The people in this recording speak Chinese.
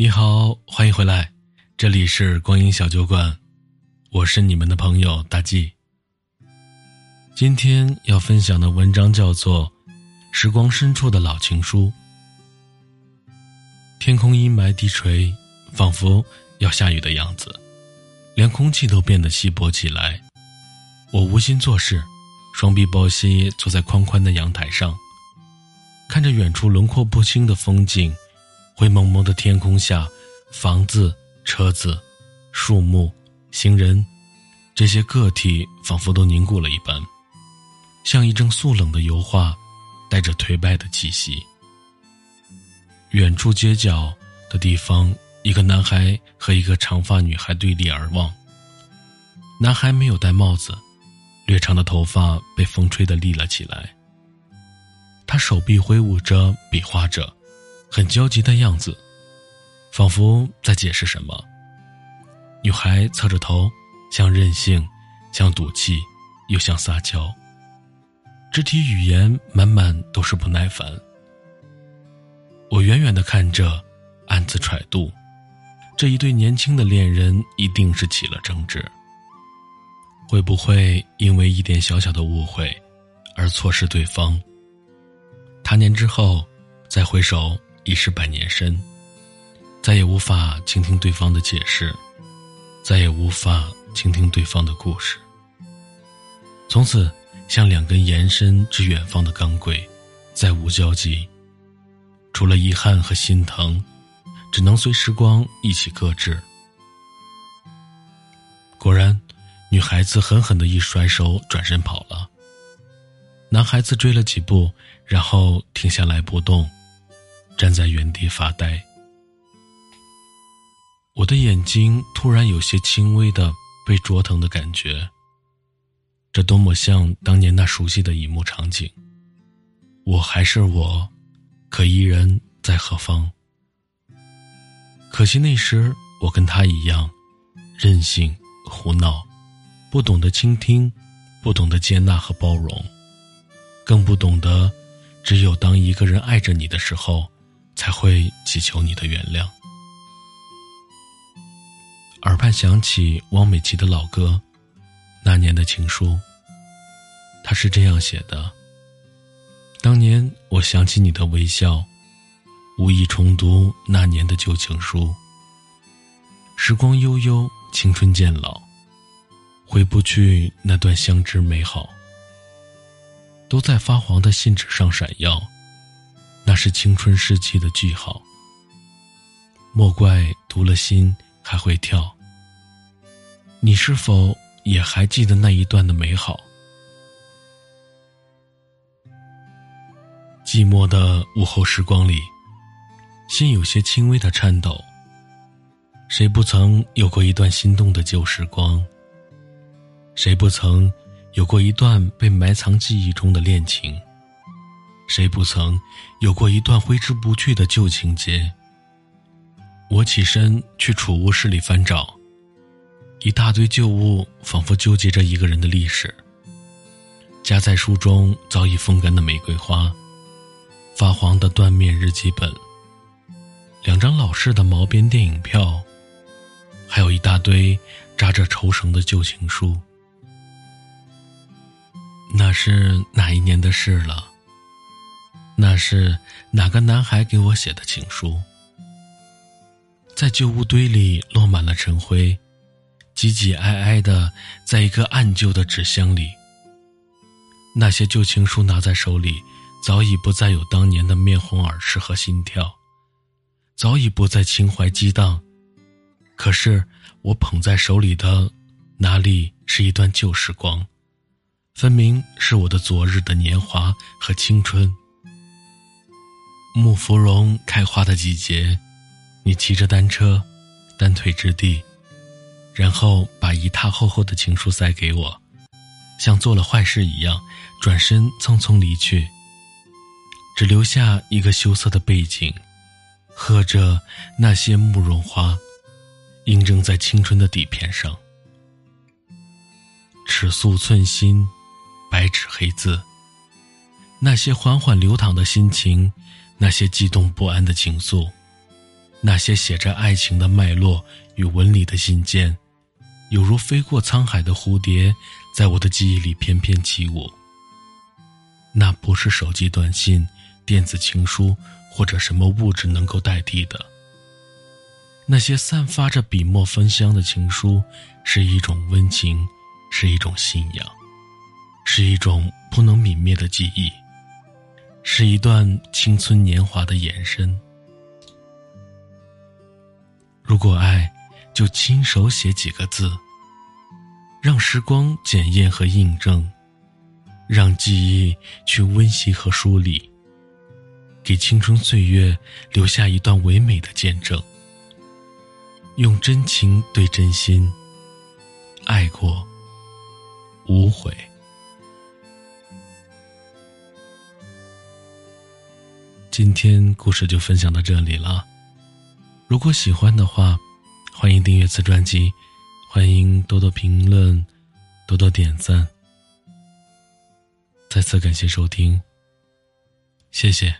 你好，欢迎回来，这里是光阴小酒馆，我是你们的朋友大 G。今天要分享的文章叫做《时光深处的老情书》。天空阴霾低垂，仿佛要下雨的样子，连空气都变得稀薄起来。我无心做事，双臂抱膝坐在宽宽的阳台上。看着远处轮廓不清的风景，灰蒙蒙的天空下，房子、车子、树木、行人，这些个体仿佛都凝固了一般，像一张素冷的油画，带着颓败的气息。远处街角的地方，一个男孩和一个长发女孩对立而望。男孩没有戴帽子，略长的头发被风吹得立了起来。他手臂挥舞着，比划着，很焦急的样子，仿佛在解释什么。女孩侧着头，像任性，像赌气，又像撒娇。肢体语言满满都是不耐烦。我远远的看着，暗自揣度，这一对年轻的恋人一定是起了争执。会不会因为一点小小的误会，而错失对方？他年之后，再回首已是百年身，再也无法倾听对方的解释，再也无法倾听对方的故事。从此，像两根延伸至远方的钢轨，再无交集。除了遗憾和心疼，只能随时光一起搁置。果然，女孩子狠狠的一甩手，转身跑了。男孩子追了几步。然后停下来不动，站在原地发呆。我的眼睛突然有些轻微的被灼疼的感觉。这多么像当年那熟悉的一幕场景。我还是我，可伊人在何方？可惜那时我跟他一样，任性胡闹，不懂得倾听，不懂得接纳和包容，更不懂得。只有当一个人爱着你的时候，才会祈求你的原谅。耳畔响起汪美琪的老歌《那年的情书》，他是这样写的：当年我想起你的微笑，无意重读那年的旧情书。时光悠悠，青春渐老，回不去那段相知美好。都在发黄的信纸上闪耀，那是青春时期的句号。莫怪读了心还会跳。你是否也还记得那一段的美好？寂寞的午后时光里，心有些轻微的颤抖。谁不曾有过一段心动的旧时光？谁不曾？有过一段被埋藏记忆中的恋情，谁不曾有过一段挥之不去的旧情节？我起身去储物室里翻找，一大堆旧物仿佛纠结着一个人的历史。夹在书中早已风干的玫瑰花，发黄的缎面日记本，两张老式的毛边电影票，还有一大堆扎着绸绳的旧情书。那是哪一年的事了？那是哪个男孩给我写的情书？在旧物堆里落满了尘灰，挤挤挨挨的，在一个暗旧的纸箱里。那些旧情书拿在手里，早已不再有当年的面红耳赤和心跳，早已不再情怀激荡。可是我捧在手里的，哪里是一段旧时光？分明是我的昨日的年华和青春。木芙蓉开花的季节，你骑着单车，单腿着地，然后把一沓厚厚的情书塞给我，像做了坏事一样，转身匆匆离去，只留下一个羞涩的背景，和着那些慕容花，印证在青春的底片上，尺素寸心。白纸黑字，那些缓缓流淌的心情，那些激动不安的情愫，那些写着爱情的脉络与纹理的信件，犹如飞过沧海的蝴蝶，在我的记忆里翩翩起舞。那不是手机短信、电子情书或者什么物质能够代替的。那些散发着笔墨芬香的情书，是一种温情，是一种信仰，是一种不能泯灭的记忆，是一段青春年华的延伸。如果爱，就亲手写几个字，让时光检验和印证，让记忆去温习和梳理，给青春岁月留下一段唯美的见证。用真情对真心，爱过无悔。今天故事就分享到这里了。如果喜欢的话，欢迎订阅此专辑，欢迎多多评论，多多点赞。再次感谢收听，谢谢。